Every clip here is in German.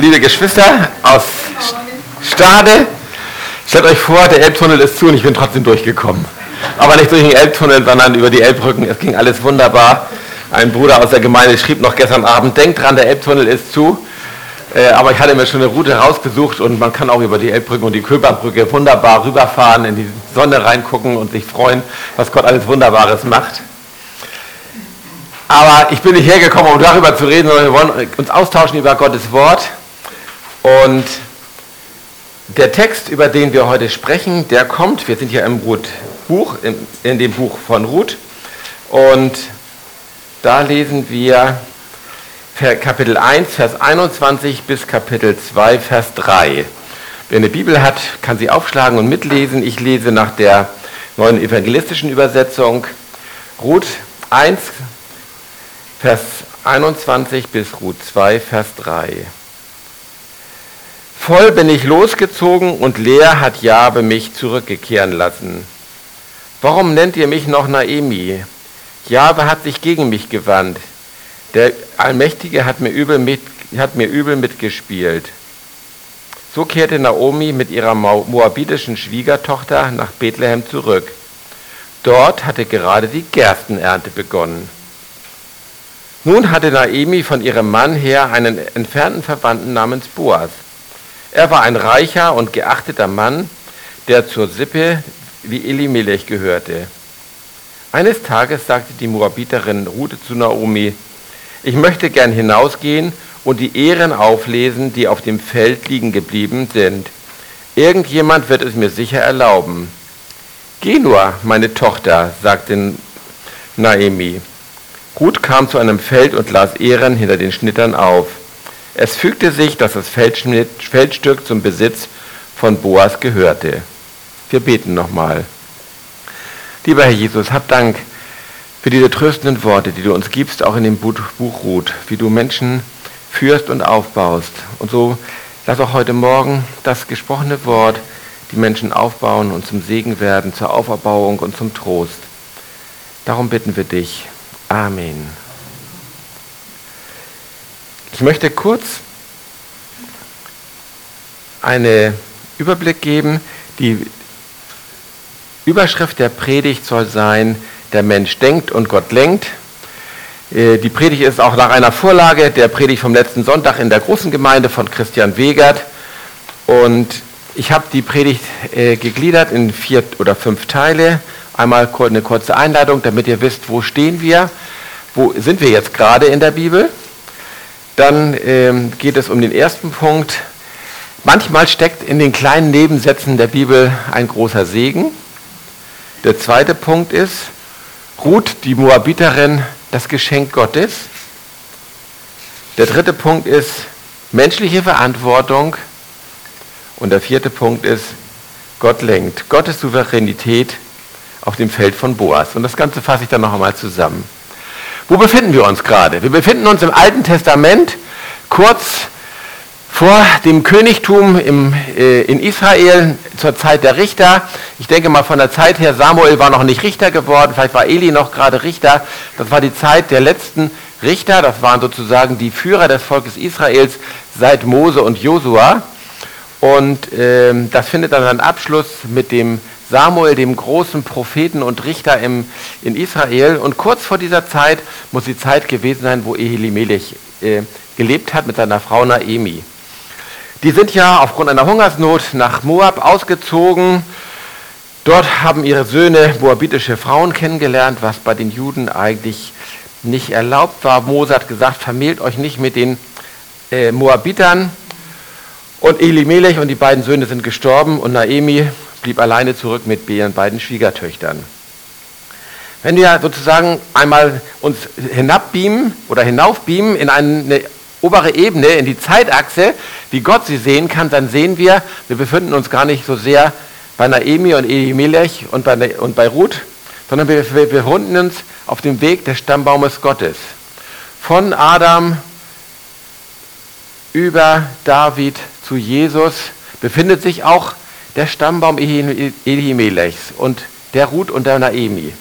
liebe Geschwister aus Stade. Stellt euch vor, der Elbtunnel ist zu und ich bin trotzdem durchgekommen. Aber nicht durch den Elbtunnel, sondern über die Elbbrücken. Es ging alles wunderbar. Ein Bruder aus der Gemeinde schrieb noch gestern Abend, denkt dran, der Elbtunnel ist zu. Äh, aber ich hatte mir schon eine Route rausgesucht und man kann auch über die Elbbrücke und die Köberbrücke wunderbar rüberfahren, in die Sonne reingucken und sich freuen, was Gott alles Wunderbares macht. Aber ich bin nicht hergekommen, um darüber zu reden, sondern wir wollen uns austauschen über Gottes Wort. Und der Text, über den wir heute sprechen, der kommt, wir sind hier im Ruth-Buch, in, in dem Buch von Ruth. Und da lesen wir Kapitel 1, Vers 21 bis Kapitel 2, Vers 3. Wer eine Bibel hat, kann sie aufschlagen und mitlesen. Ich lese nach der neuen evangelistischen Übersetzung Ruth 1, Vers 21 bis Ruth 2, Vers 3. Voll bin ich losgezogen und leer hat Jabe mich zurückkehren lassen. Warum nennt ihr mich noch Naemi? Jabe hat sich gegen mich gewandt. Der Allmächtige hat mir übel, mit, hat mir übel mitgespielt. So kehrte Naomi mit ihrer moabitischen Schwiegertochter nach Bethlehem zurück. Dort hatte gerade die Gerstenernte begonnen. Nun hatte Naemi von ihrem Mann her einen entfernten Verwandten namens Boas. Er war ein reicher und geachteter Mann, der zur Sippe wie Elimelech gehörte. Eines Tages sagte die Moabiterin Rute zu Naomi, ich möchte gern hinausgehen und die Ehren auflesen, die auf dem Feld liegen geblieben sind. Irgendjemand wird es mir sicher erlauben. Geh nur, meine Tochter, sagte Naomi. Ruth kam zu einem Feld und las Ehren hinter den Schnittern auf. Es fügte sich, dass das Feldstück zum Besitz von Boas gehörte. Wir beten nochmal. Lieber Herr Jesus, hab Dank für diese tröstenden Worte, die du uns gibst, auch in dem Buch Ruth, wie du Menschen führst und aufbaust. Und so lass auch heute Morgen das gesprochene Wort die Menschen aufbauen und zum Segen werden, zur Auferbauung und zum Trost. Darum bitten wir dich. Amen. Ich möchte kurz einen Überblick geben. Die Überschrift der Predigt soll sein, der Mensch denkt und Gott lenkt. Äh, die Predigt ist auch nach einer Vorlage der Predigt vom letzten Sonntag in der großen Gemeinde von Christian Wegert. Und ich habe die Predigt äh, gegliedert in vier oder fünf Teile. Einmal eine kurze Einleitung, damit ihr wisst, wo stehen wir, wo sind wir jetzt gerade in der Bibel. Dann ähm, geht es um den ersten Punkt. Manchmal steckt in den kleinen Nebensätzen der Bibel ein großer Segen. Der zweite Punkt ist, Ruth, die Moabiterin, das Geschenk Gottes. Der dritte Punkt ist menschliche Verantwortung. Und der vierte Punkt ist, Gott lenkt. Gottes Souveränität auf dem Feld von Boas. Und das Ganze fasse ich dann noch einmal zusammen. Wo befinden wir uns gerade? Wir befinden uns im Alten Testament, kurz vor dem Königtum im, äh, in Israel zur Zeit der Richter. Ich denke mal von der Zeit her, Samuel war noch nicht Richter geworden, vielleicht war Eli noch gerade Richter. Das war die Zeit der letzten Richter, das waren sozusagen die Führer des Volkes Israels seit Mose und Josua. Und äh, das findet dann einen Abschluss mit dem Samuel, dem großen Propheten und Richter im, in Israel. Und kurz vor dieser Zeit muss die Zeit gewesen sein, wo Elimelech äh, gelebt hat mit seiner Frau Naemi. Die sind ja aufgrund einer Hungersnot nach Moab ausgezogen. Dort haben ihre Söhne moabitische Frauen kennengelernt, was bei den Juden eigentlich nicht erlaubt war. Mose hat gesagt, vermählt euch nicht mit den äh, Moabitern. Und Elimelech und die beiden Söhne sind gestorben und Naemi blieb alleine zurück mit ihren beiden Schwiegertöchtern. Wenn wir sozusagen einmal uns hinabbeamen oder hinaufbeamen in eine obere Ebene, in die Zeitachse, wie Gott sie sehen kann, dann sehen wir, wir befinden uns gar nicht so sehr bei Naemi und Elimelech und bei, und bei Ruth, sondern wir, wir befinden uns auf dem Weg des Stammbaumes Gottes. Von Adam über David zu Jesus befindet sich auch der Stammbaum Elimelechs und der Ruth und der Naemi.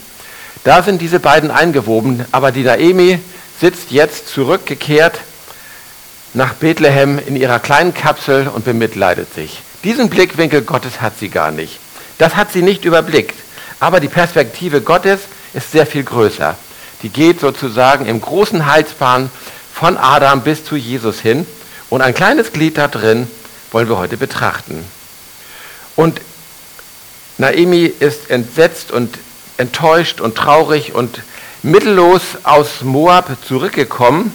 Da sind diese beiden eingewoben, aber die Naemi sitzt jetzt zurückgekehrt nach Bethlehem in ihrer kleinen Kapsel und bemitleidet sich. Diesen Blickwinkel Gottes hat sie gar nicht. Das hat sie nicht überblickt. Aber die Perspektive Gottes ist sehr viel größer. Die geht sozusagen im großen Heilsbahn von Adam bis zu Jesus hin. Und ein kleines Glied da drin wollen wir heute betrachten. Und Naemi ist entsetzt und enttäuscht und traurig und mittellos aus Moab zurückgekommen.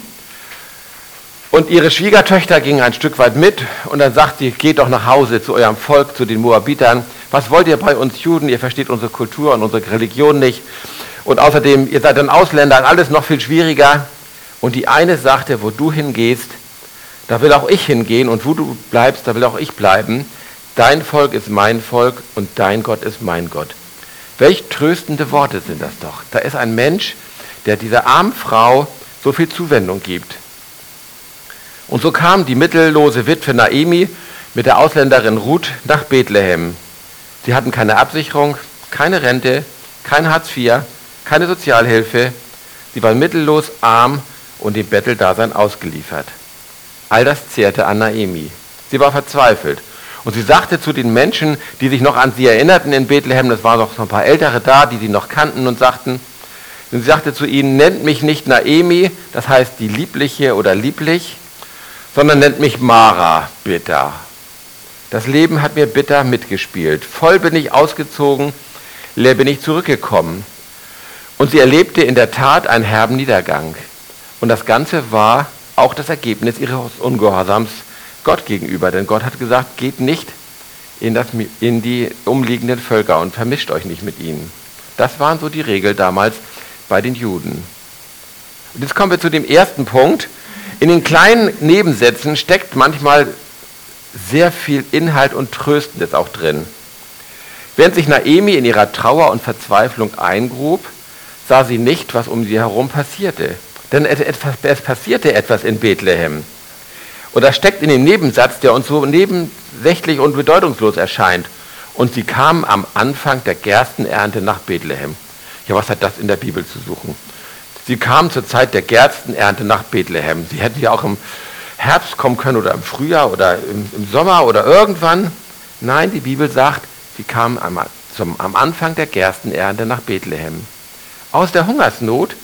Und ihre Schwiegertöchter gingen ein Stück weit mit und dann sagt sie, geht doch nach Hause zu eurem Volk, zu den Moabitern. Was wollt ihr bei uns Juden? Ihr versteht unsere Kultur und unsere Religion nicht. Und außerdem, ihr seid ein Ausländer, alles noch viel schwieriger. Und die eine sagte, wo du hingehst, da will auch ich hingehen und wo du bleibst, da will auch ich bleiben. Dein Volk ist mein Volk und dein Gott ist mein Gott. Welch tröstende Worte sind das doch. Da ist ein Mensch, der dieser armen Frau so viel Zuwendung gibt. Und so kam die mittellose Witwe Naemi mit der Ausländerin Ruth nach Bethlehem. Sie hatten keine Absicherung, keine Rente, kein Hartz IV, keine Sozialhilfe. Sie waren mittellos, arm und dem Betteldasein ausgeliefert. All das zehrte an Naemi. Sie war verzweifelt. Und sie sagte zu den Menschen, die sich noch an sie erinnerten in Bethlehem, das waren noch so ein paar Ältere da, die sie noch kannten und sagten, und sie sagte zu ihnen, nennt mich nicht Naemi, das heißt die Liebliche oder Lieblich, sondern nennt mich Mara bitter. Das Leben hat mir bitter mitgespielt. Voll bin ich ausgezogen, leer bin ich zurückgekommen. Und sie erlebte in der Tat einen herben Niedergang. Und das Ganze war auch das Ergebnis ihres Ungehorsams Gott gegenüber. Denn Gott hat gesagt, geht nicht in, das, in die umliegenden Völker und vermischt euch nicht mit ihnen. Das waren so die Regeln damals bei den Juden. Und jetzt kommen wir zu dem ersten Punkt. In den kleinen Nebensätzen steckt manchmal sehr viel Inhalt und Tröstendes auch drin. Während sich Naemi in ihrer Trauer und Verzweiflung eingrub, sah sie nicht, was um sie herum passierte. Denn es passierte etwas in Bethlehem. Und das steckt in dem Nebensatz, der uns so nebensächlich und bedeutungslos erscheint. Und sie kamen am Anfang der Gerstenernte nach Bethlehem. Ja, was hat das in der Bibel zu suchen? Sie kamen zur Zeit der Gerstenernte nach Bethlehem. Sie hätten ja auch im Herbst kommen können oder im Frühjahr oder im, im Sommer oder irgendwann. Nein, die Bibel sagt, sie kamen am, zum, am Anfang der Gerstenernte nach Bethlehem. Aus der Hungersnot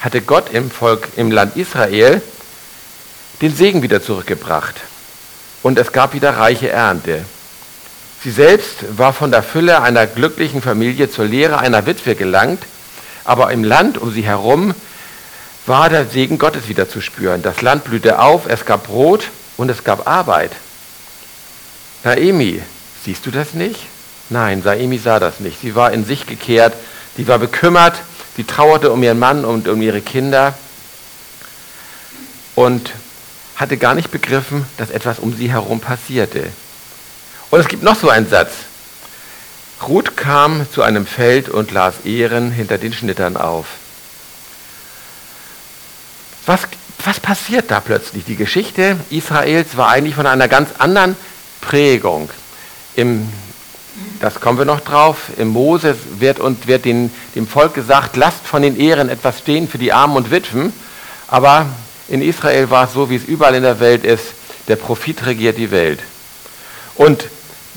hatte Gott im Volk, im Land Israel, den Segen wieder zurückgebracht. Und es gab wieder reiche Ernte. Sie selbst war von der Fülle einer glücklichen Familie zur Lehre einer Witwe gelangt, aber im Land um sie herum war der Segen Gottes wieder zu spüren. Das Land blühte auf, es gab Brot und es gab Arbeit. Naemi, siehst du das nicht? Nein, Naemi sah das nicht. Sie war in sich gekehrt, sie war bekümmert, sie trauerte um ihren Mann und um ihre Kinder und hatte gar nicht begriffen, dass etwas um sie herum passierte. Und es gibt noch so einen Satz. Ruth kam zu einem Feld und las Ehren hinter den Schnittern auf. Was, was passiert da plötzlich? Die Geschichte Israels war eigentlich von einer ganz anderen Prägung. Im, das kommen wir noch drauf. Im Moses wird, und wird den, dem Volk gesagt, lasst von den Ehren etwas stehen für die Armen und Witwen. Aber in Israel war es so, wie es überall in der Welt ist, der Prophet regiert die Welt. Und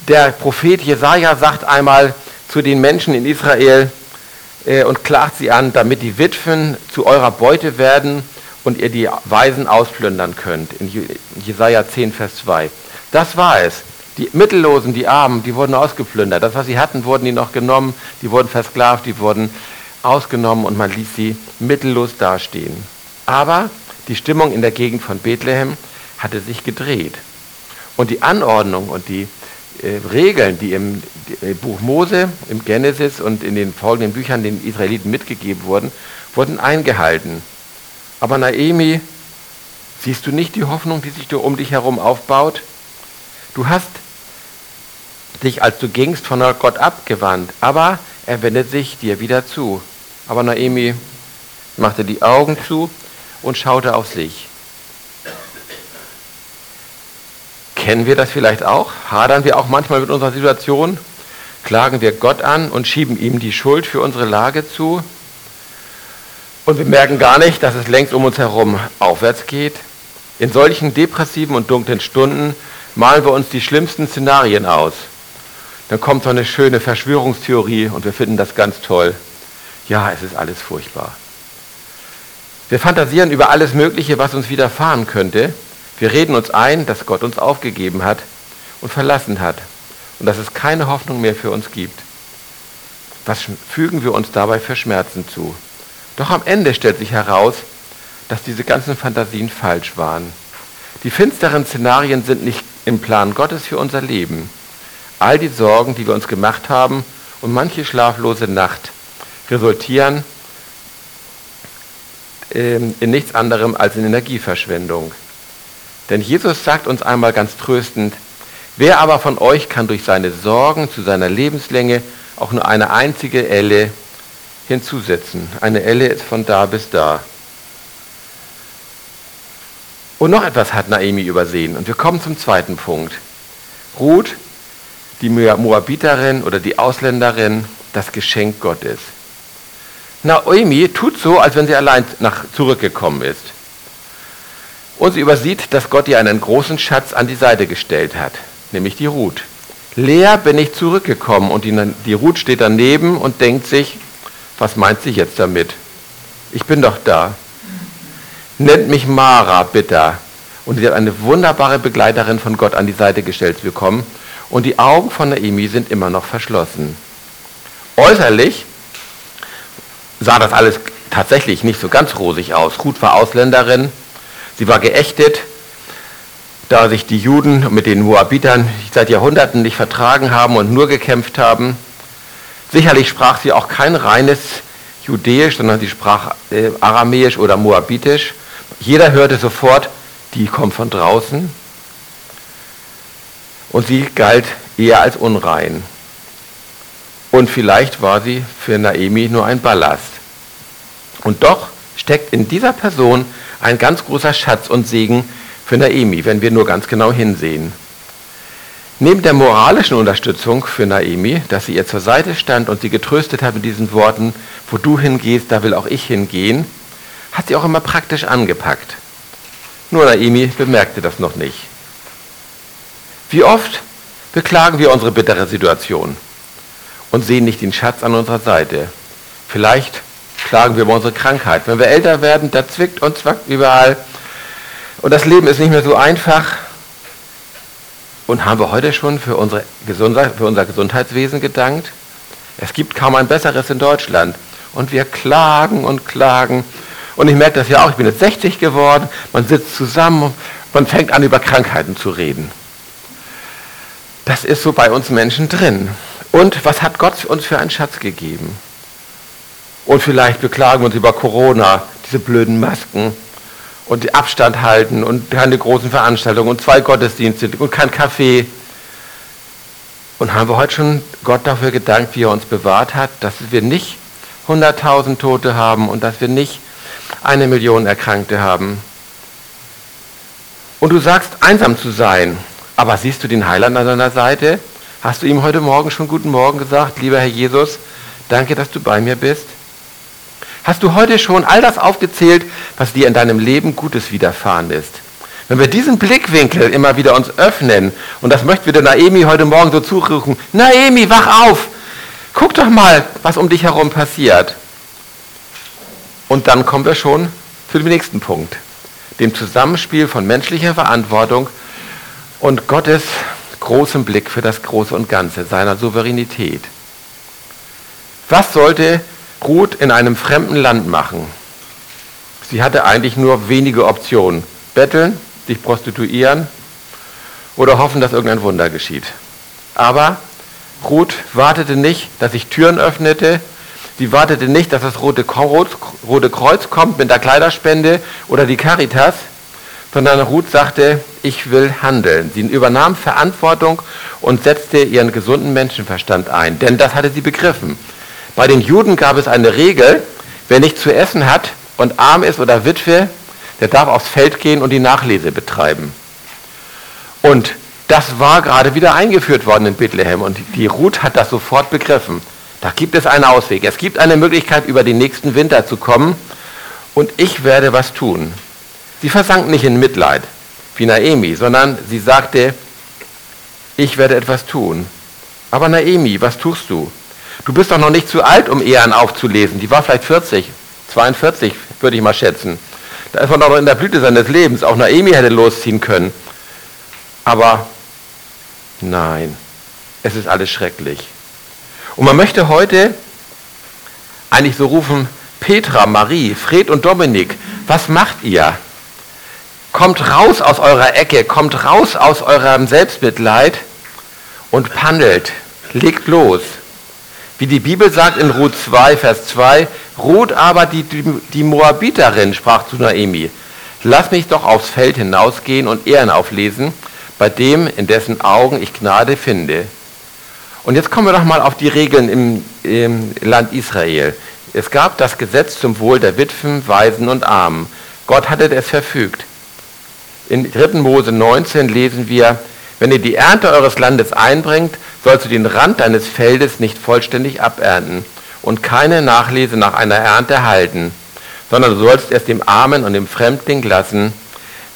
der Prophet Jesaja sagt einmal zu den Menschen in Israel äh, und klagt sie an, damit die Witwen zu eurer Beute werden und ihr die Weisen ausplündern könnt. In Jesaja 10, Vers 2. Das war es. Die Mittellosen, die Armen, die wurden ausgeplündert. Das, was sie hatten, wurden die noch genommen, die wurden versklavt, die wurden ausgenommen und man ließ sie mittellos dastehen. Aber die Stimmung in der Gegend von Bethlehem hatte sich gedreht. Und die Anordnung und die äh, Regeln, die im äh, Buch Mose, im Genesis und in den folgenden Büchern den Israeliten mitgegeben wurden, wurden eingehalten. Aber Naemi, siehst du nicht die Hoffnung, die sich um dich herum aufbaut? Du hast dich, als du gingst, von Gott abgewandt, aber er wendet sich dir wieder zu. Aber Naemi machte die Augen zu und schaute auf sich. Kennen wir das vielleicht auch? Hadern wir auch manchmal mit unserer Situation? Klagen wir Gott an und schieben ihm die Schuld für unsere Lage zu? Und wir merken gar nicht, dass es längst um uns herum aufwärts geht. In solchen depressiven und dunklen Stunden malen wir uns die schlimmsten Szenarien aus. Dann kommt so eine schöne Verschwörungstheorie und wir finden das ganz toll. Ja, es ist alles furchtbar. Wir fantasieren über alles Mögliche, was uns widerfahren könnte. Wir reden uns ein, dass Gott uns aufgegeben hat und verlassen hat und dass es keine Hoffnung mehr für uns gibt. Was fügen wir uns dabei für Schmerzen zu? Doch am Ende stellt sich heraus, dass diese ganzen Fantasien falsch waren. Die finsteren Szenarien sind nicht im Plan Gottes für unser Leben. All die Sorgen, die wir uns gemacht haben und manche schlaflose Nacht resultieren in nichts anderem als in Energieverschwendung. Denn Jesus sagt uns einmal ganz tröstend, wer aber von euch kann durch seine Sorgen zu seiner Lebenslänge auch nur eine einzige Elle hinzusetzen? Eine Elle ist von da bis da. Und noch etwas hat Naemi übersehen. Und wir kommen zum zweiten Punkt. Ruth, die Moabiterin oder die Ausländerin, das Geschenk Gottes. Naomi tut so, als wenn sie allein nach, zurückgekommen ist. Und sie übersieht, dass Gott ihr einen großen Schatz an die Seite gestellt hat, nämlich die Ruth. Leer bin ich zurückgekommen und die, die Ruth steht daneben und denkt sich, was meint sie jetzt damit? Ich bin doch da nennt mich Mara, bitte. Und sie hat eine wunderbare Begleiterin von Gott an die Seite gestellt bekommen. Und die Augen von Naomi sind immer noch verschlossen. Äußerlich sah das alles tatsächlich nicht so ganz rosig aus. Ruth war Ausländerin, sie war geächtet, da sich die Juden mit den Moabitern seit Jahrhunderten nicht vertragen haben und nur gekämpft haben. Sicherlich sprach sie auch kein reines Judäisch, sondern sie sprach äh, Aramäisch oder Moabitisch. Jeder hörte sofort, die kommt von draußen. Und sie galt eher als unrein. Und vielleicht war sie für Naemi nur ein Ballast. Und doch steckt in dieser Person ein ganz großer Schatz und Segen für Naemi, wenn wir nur ganz genau hinsehen. Neben der moralischen Unterstützung für Naemi, dass sie ihr zur Seite stand und sie getröstet hat mit diesen Worten, wo du hingehst, da will auch ich hingehen, hat sie auch immer praktisch angepackt. Nur Naimi bemerkte das noch nicht. Wie oft beklagen wir unsere bittere Situation und sehen nicht den Schatz an unserer Seite. Vielleicht klagen wir über unsere Krankheit. Wenn wir älter werden, da zwickt und zwackt überall. Und das Leben ist nicht mehr so einfach. Und haben wir heute schon für, unsere Gesundheit, für unser Gesundheitswesen gedankt? Es gibt kaum ein besseres in Deutschland. Und wir klagen und klagen und ich merke das ja auch, ich bin jetzt 60 geworden, man sitzt zusammen, man fängt an über Krankheiten zu reden. Das ist so bei uns Menschen drin. Und was hat Gott uns für einen Schatz gegeben? Und vielleicht beklagen wir uns über Corona, diese blöden Masken und die Abstand halten und keine großen Veranstaltungen und zwei Gottesdienste und kein Kaffee. Und haben wir heute schon Gott dafür gedankt, wie er uns bewahrt hat, dass wir nicht 100.000 Tote haben und dass wir nicht eine Million Erkrankte haben. Und du sagst, einsam zu sein. Aber siehst du den Heiland an deiner Seite? Hast du ihm heute Morgen schon guten Morgen gesagt, lieber Herr Jesus, danke, dass du bei mir bist? Hast du heute schon all das aufgezählt, was dir in deinem Leben Gutes widerfahren ist? Wenn wir diesen Blickwinkel immer wieder uns öffnen, und das möchten wir der Naemi heute Morgen so zurufen, Naemi, wach auf! Guck doch mal, was um dich herum passiert. Und dann kommen wir schon zu dem nächsten Punkt, dem Zusammenspiel von menschlicher Verantwortung und Gottes großem Blick für das Große und Ganze, seiner Souveränität. Was sollte Ruth in einem fremden Land machen? Sie hatte eigentlich nur wenige Optionen. Betteln, sich prostituieren oder hoffen, dass irgendein Wunder geschieht. Aber Ruth wartete nicht, dass sich Türen öffnete, Sie wartete nicht, dass das Rote Kreuz kommt mit der Kleiderspende oder die Caritas, sondern Ruth sagte, ich will handeln. Sie übernahm Verantwortung und setzte ihren gesunden Menschenverstand ein, denn das hatte sie begriffen. Bei den Juden gab es eine Regel, wer nichts zu essen hat und arm ist oder Witwe, der darf aufs Feld gehen und die Nachlese betreiben. Und das war gerade wieder eingeführt worden in Bethlehem und die Ruth hat das sofort begriffen. Da gibt es einen Ausweg. Es gibt eine Möglichkeit, über den nächsten Winter zu kommen und ich werde was tun. Sie versank nicht in Mitleid wie Naemi, sondern sie sagte, ich werde etwas tun. Aber Naemi, was tust du? Du bist doch noch nicht zu alt, um Ehren aufzulesen. Die war vielleicht 40, 42, würde ich mal schätzen. Da ist man doch noch in der Blüte seines Lebens. Auch Naemi hätte losziehen können. Aber nein, es ist alles schrecklich. Und man möchte heute eigentlich so rufen, Petra, Marie, Fred und Dominik, was macht ihr? Kommt raus aus eurer Ecke, kommt raus aus eurem Selbstmitleid und pandelt, legt los. Wie die Bibel sagt in Ruth 2, Vers 2, Ruth aber die, die, die Moabiterin sprach zu Naemi, lass mich doch aufs Feld hinausgehen und Ehren auflesen, bei dem, in dessen Augen ich Gnade finde. Und jetzt kommen wir doch mal auf die Regeln im, im Land Israel. Es gab das Gesetz zum Wohl der Witwen, Waisen und Armen. Gott hatte es verfügt. In 3. Mose 19 lesen wir, wenn ihr die Ernte eures Landes einbringt, sollst du den Rand deines Feldes nicht vollständig abernten und keine Nachlese nach einer Ernte erhalten, sondern du sollst es dem Armen und dem Fremdling lassen,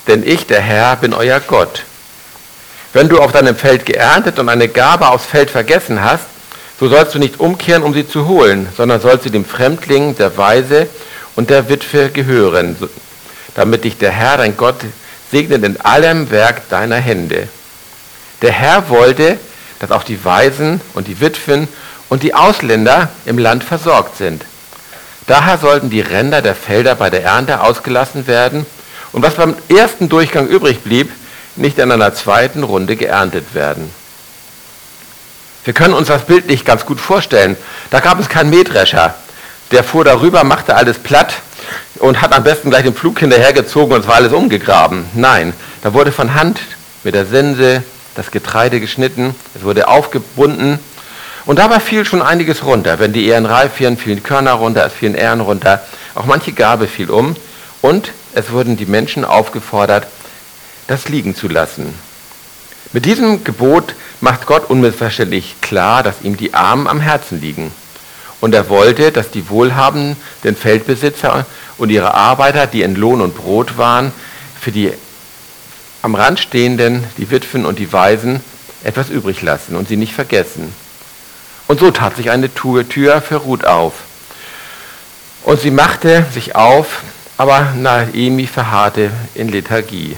denn ich, der Herr, bin euer Gott. Wenn du auf deinem Feld geerntet und eine Gabe aufs Feld vergessen hast, so sollst du nicht umkehren, um sie zu holen, sondern sollst sie dem Fremdling, der Weise und der Witwe gehören, damit dich der Herr, dein Gott, segnet in allem Werk deiner Hände. Der Herr wollte, dass auch die Waisen und die Witwen und die Ausländer im Land versorgt sind. Daher sollten die Ränder der Felder bei der Ernte ausgelassen werden und was beim ersten Durchgang übrig blieb, nicht in einer zweiten Runde geerntet werden. Wir können uns das Bild nicht ganz gut vorstellen. Da gab es keinen Mähdrescher. Der fuhr darüber, machte alles platt und hat am besten gleich den Flug hinterhergezogen und es war alles umgegraben. Nein, da wurde von Hand mit der Sense das Getreide geschnitten, es wurde aufgebunden und dabei fiel schon einiges runter. Wenn die Ähren reif fielen, fielen Körner runter, es fielen Ähren runter, auch manche Gabe fiel um und es wurden die Menschen aufgefordert, das liegen zu lassen. Mit diesem Gebot macht Gott unmissverständlich klar, dass ihm die Armen am Herzen liegen. Und er wollte, dass die Wohlhabenden, den Feldbesitzer und ihre Arbeiter, die in Lohn und Brot waren, für die am Rand stehenden, die Witwen und die Waisen, etwas übrig lassen und sie nicht vergessen. Und so tat sich eine Tür für Ruth auf. Und sie machte sich auf, aber Naemi verharrte in Lethargie.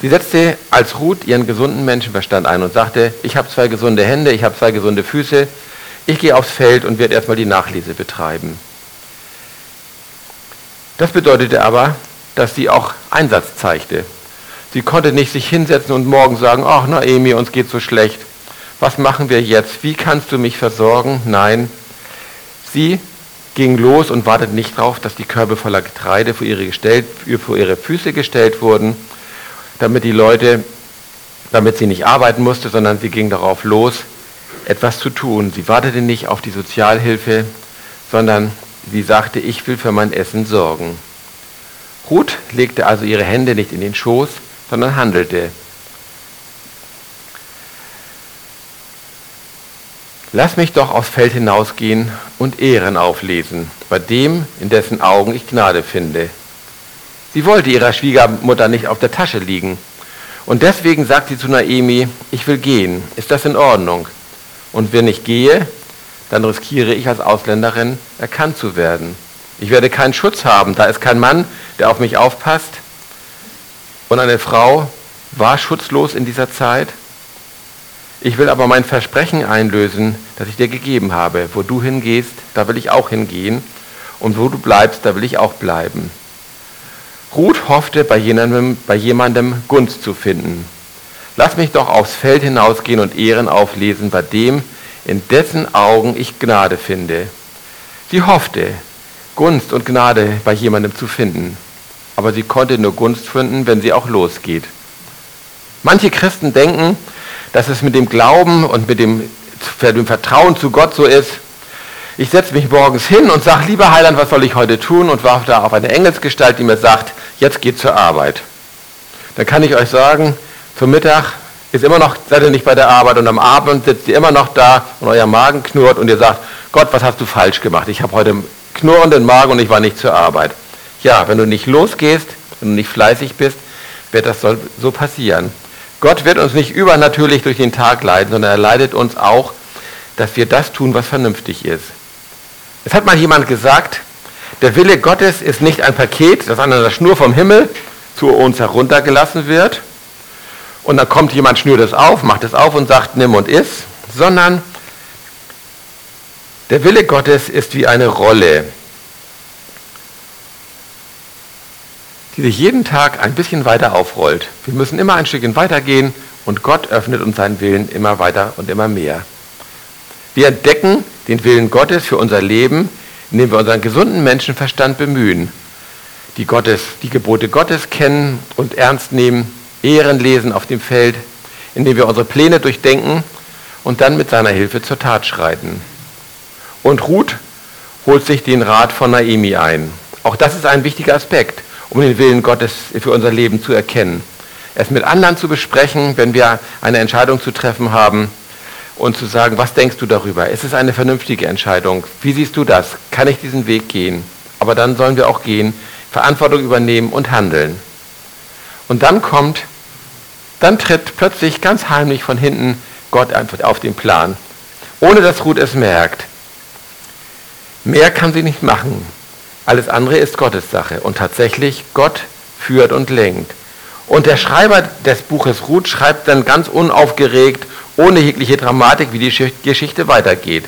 Sie setzte als Ruth ihren gesunden Menschenverstand ein und sagte, ich habe zwei gesunde Hände, ich habe zwei gesunde Füße, ich gehe aufs Feld und werde erstmal die Nachlese betreiben. Das bedeutete aber, dass sie auch Einsatz zeigte. Sie konnte nicht sich hinsetzen und morgen sagen, ach Naomi, uns geht so schlecht. Was machen wir jetzt? Wie kannst du mich versorgen? Nein. Sie ging los und wartete nicht darauf, dass die Körbe voller Getreide vor ihre, gestellt, vor ihre Füße gestellt wurden, damit die Leute, damit sie nicht arbeiten musste, sondern sie ging darauf los, etwas zu tun. Sie wartete nicht auf die Sozialhilfe, sondern Sie sagte, ich will für mein Essen sorgen. Ruth legte also ihre Hände nicht in den Schoß, sondern handelte. Lass mich doch aufs Feld hinausgehen und Ehren auflesen, bei dem, in dessen Augen ich Gnade finde. Sie wollte ihrer Schwiegermutter nicht auf der Tasche liegen. Und deswegen sagt sie zu Naemi, ich will gehen. Ist das in Ordnung? Und wenn ich gehe, dann riskiere ich als Ausländerin erkannt zu werden. Ich werde keinen Schutz haben, da ist kein Mann, der auf mich aufpasst. Und eine Frau war schutzlos in dieser Zeit. Ich will aber mein Versprechen einlösen, das ich dir gegeben habe. Wo du hingehst, da will ich auch hingehen. Und wo du bleibst, da will ich auch bleiben. Ruth hoffte, bei jemandem, bei jemandem Gunst zu finden. Lass mich doch aufs Feld hinausgehen und Ehren auflesen bei dem, in dessen Augen ich Gnade finde. Sie hoffte, Gunst und Gnade bei jemandem zu finden, aber sie konnte nur Gunst finden, wenn sie auch losgeht. Manche Christen denken, dass es mit dem Glauben und mit dem, dem Vertrauen zu Gott so ist, ich setze mich morgens hin und sage, lieber Heiland, was soll ich heute tun? Und warte da auf eine Engelsgestalt, die mir sagt, jetzt geht zur Arbeit. Dann kann ich euch sagen, zum Mittag ist immer noch, seid ihr nicht bei der Arbeit und am Abend sitzt ihr immer noch da und euer Magen knurrt und ihr sagt, Gott, was hast du falsch gemacht? Ich habe heute knurrenden Magen und ich war nicht zur Arbeit. Ja, wenn du nicht losgehst wenn du nicht fleißig bist, wird das so passieren. Gott wird uns nicht übernatürlich durch den Tag leiten, sondern er leitet uns auch, dass wir das tun, was vernünftig ist. Es hat mal jemand gesagt, der Wille Gottes ist nicht ein Paket, das an einer Schnur vom Himmel zu uns heruntergelassen wird und dann kommt jemand, schnürt es auf, macht es auf und sagt, nimm und iss, sondern der Wille Gottes ist wie eine Rolle, die sich jeden Tag ein bisschen weiter aufrollt. Wir müssen immer ein Stückchen weitergehen und Gott öffnet uns seinen Willen immer weiter und immer mehr. Wir entdecken den Willen Gottes für unser Leben, indem wir unseren gesunden Menschenverstand bemühen, die, Gottes, die Gebote Gottes kennen und ernst nehmen, Ehren lesen auf dem Feld, indem wir unsere Pläne durchdenken und dann mit seiner Hilfe zur Tat schreiten. Und Ruth holt sich den Rat von Naemi ein. Auch das ist ein wichtiger Aspekt, um den Willen Gottes für unser Leben zu erkennen. Es mit anderen zu besprechen, wenn wir eine Entscheidung zu treffen haben und zu sagen, was denkst du darüber? Ist es eine vernünftige Entscheidung? Wie siehst du das? Kann ich diesen Weg gehen? Aber dann sollen wir auch gehen, Verantwortung übernehmen und handeln. Und dann kommt, dann tritt plötzlich ganz heimlich von hinten Gott einfach auf den Plan, ohne dass Ruth es merkt. Mehr kann sie nicht machen. Alles andere ist Gottes Sache. Und tatsächlich, Gott führt und lenkt. Und der Schreiber des Buches Ruth schreibt dann ganz unaufgeregt, ohne jegliche Dramatik, wie die Geschichte weitergeht.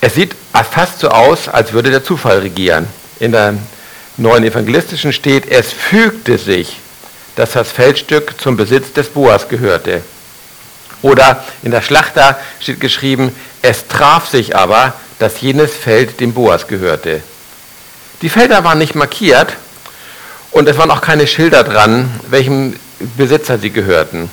Es sieht fast so aus, als würde der Zufall regieren. In der neuen Evangelistischen steht, es fügte sich, dass das Feldstück zum Besitz des Boas gehörte. Oder in der Schlachter steht geschrieben, es traf sich aber, dass jenes Feld dem Boas gehörte. Die Felder waren nicht markiert und es waren auch keine Schilder dran, welchem Besitzer sie gehörten.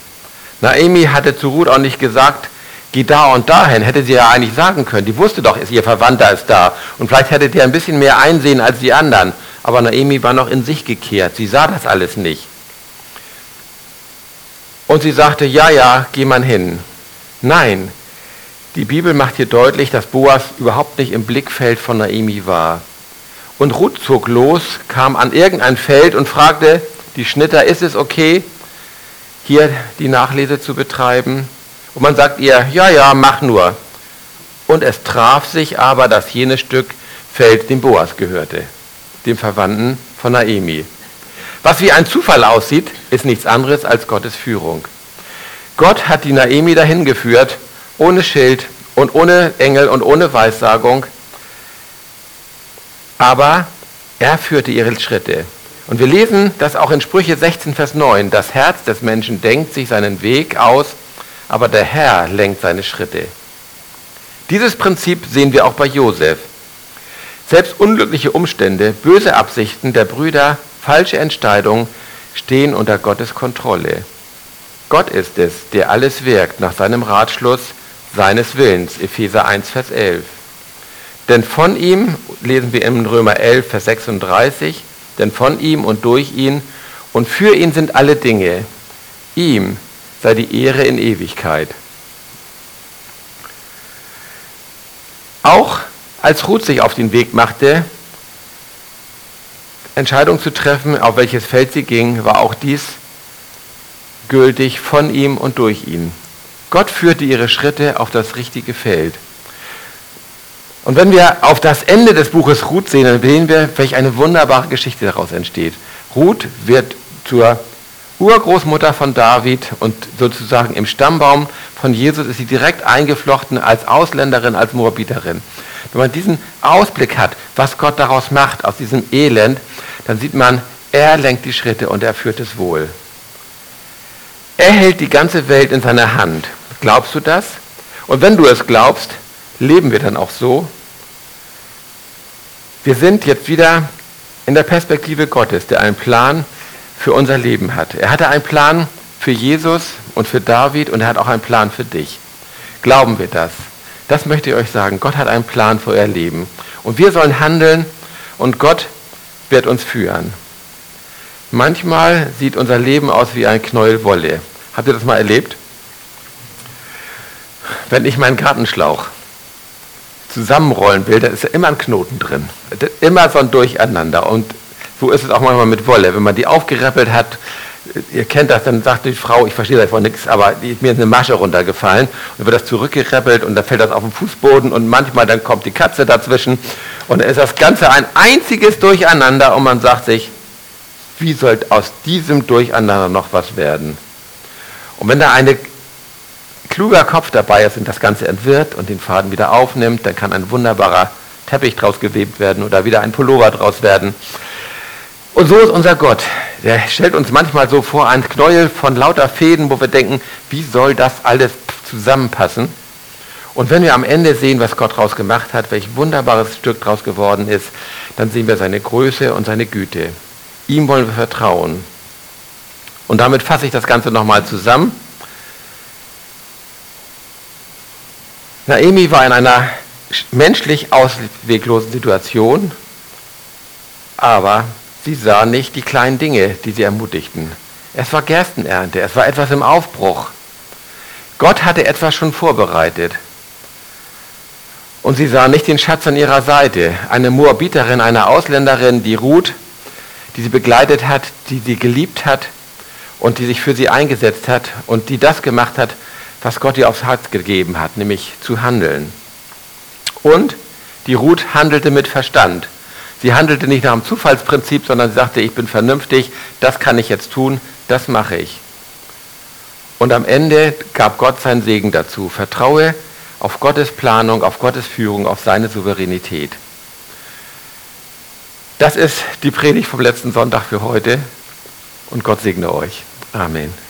Naomi hatte zu Ruth auch nicht gesagt, geh da und dahin, hätte sie ja eigentlich sagen können. Die wusste doch, ihr Verwandter ist da. Und vielleicht hätte der ein bisschen mehr einsehen als die anderen. Aber Naomi war noch in sich gekehrt. Sie sah das alles nicht. Und sie sagte, ja, ja, geh mal hin. Nein, die Bibel macht hier deutlich, dass Boas überhaupt nicht im Blickfeld von Naomi war. Und Ruth zog los, kam an irgendein Feld und fragte die Schnitter, ist es okay, hier die Nachlese zu betreiben? Und man sagt ihr, ja, ja, mach nur. Und es traf sich aber, dass jenes Stück Feld dem Boas gehörte, dem Verwandten von Naomi. Was wie ein Zufall aussieht, ist nichts anderes als Gottes Führung. Gott hat die Naemi dahin geführt, ohne Schild und ohne Engel und ohne Weissagung. Aber er führte ihre Schritte. Und wir lesen das auch in Sprüche 16, Vers 9. Das Herz des Menschen denkt sich seinen Weg aus, aber der Herr lenkt seine Schritte. Dieses Prinzip sehen wir auch bei Josef. Selbst unglückliche Umstände, böse Absichten der Brüder Falsche Entscheidungen stehen unter Gottes Kontrolle. Gott ist es, der alles wirkt nach seinem Ratschluss seines Willens. Epheser 1, Vers 11. Denn von ihm, lesen wir in Römer 11, Vers 36, denn von ihm und durch ihn und für ihn sind alle Dinge. Ihm sei die Ehre in Ewigkeit. Auch als Ruth sich auf den Weg machte, Entscheidung zu treffen, auf welches Feld sie ging, war auch dies gültig von ihm und durch ihn. Gott führte ihre Schritte auf das richtige Feld. Und wenn wir auf das Ende des Buches Ruth sehen, dann sehen wir, welch eine wunderbare Geschichte daraus entsteht. Ruth wird zur Urgroßmutter von David und sozusagen im Stammbaum von Jesus ist sie direkt eingeflochten als Ausländerin, als Moabiterin. Wenn man diesen Ausblick hat, was Gott daraus macht, aus diesem Elend, dann sieht man, er lenkt die Schritte und er führt es wohl. Er hält die ganze Welt in seiner Hand. Glaubst du das? Und wenn du es glaubst, leben wir dann auch so? Wir sind jetzt wieder in der Perspektive Gottes, der einen Plan für unser Leben hat. Er hatte einen Plan für Jesus und für David und er hat auch einen Plan für dich. Glauben wir das? Das möchte ich euch sagen. Gott hat einen Plan für euer Leben. Und wir sollen handeln und Gott wird uns führen. Manchmal sieht unser Leben aus wie ein Knäuel Wolle. Habt ihr das mal erlebt? Wenn ich meinen Gartenschlauch zusammenrollen will, da ist ja immer ein Knoten drin. Immer so ein Durcheinander. Und So ist es auch manchmal mit Wolle. Wenn man die aufgerappelt hat, ihr kennt das, dann sagt die Frau, ich verstehe davon nichts, aber mir ist eine Masche runtergefallen. Und wird das zurückgerappelt und dann fällt das auf den Fußboden und manchmal dann kommt die Katze dazwischen und dann ist das Ganze ein einziges Durcheinander und man sagt sich, wie soll aus diesem Durcheinander noch was werden? Und wenn da ein kluger Kopf dabei ist und das Ganze entwirrt und den Faden wieder aufnimmt, dann kann ein wunderbarer Teppich draus gewebt werden oder wieder ein Pullover draus werden. Und so ist unser Gott. Der stellt uns manchmal so vor ein Knäuel von lauter Fäden, wo wir denken, wie soll das alles zusammenpassen? Und wenn wir am Ende sehen, was Gott daraus gemacht hat, welch wunderbares Stück daraus geworden ist, dann sehen wir seine Größe und seine Güte. Ihm wollen wir vertrauen. Und damit fasse ich das Ganze nochmal zusammen. Naomi war in einer menschlich ausweglosen Situation, aber sie sah nicht die kleinen Dinge, die sie ermutigten. Es war Gerstenernte, es war etwas im Aufbruch. Gott hatte etwas schon vorbereitet. Und sie sah nicht den Schatz an ihrer Seite. Eine Moabiterin, eine Ausländerin, die Ruth, die sie begleitet hat, die sie geliebt hat und die sich für sie eingesetzt hat und die das gemacht hat, was Gott ihr aufs Herz gegeben hat, nämlich zu handeln. Und die Ruth handelte mit Verstand. Sie handelte nicht nach dem Zufallsprinzip, sondern sie sagte, ich bin vernünftig, das kann ich jetzt tun, das mache ich. Und am Ende gab Gott seinen Segen dazu. Vertraue auf Gottes Planung, auf Gottes Führung, auf seine Souveränität. Das ist die Predigt vom letzten Sonntag für heute und Gott segne euch. Amen.